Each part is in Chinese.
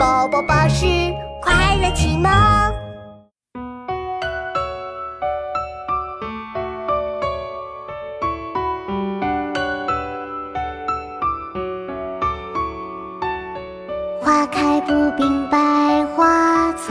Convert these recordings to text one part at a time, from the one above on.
宝宝巴士快乐启蒙，花开不并百花丛。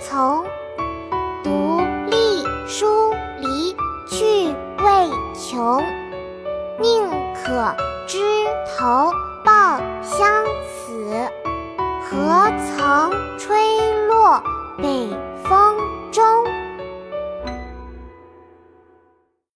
从，独立疏离去未穷，宁可枝头抱香死，何曾？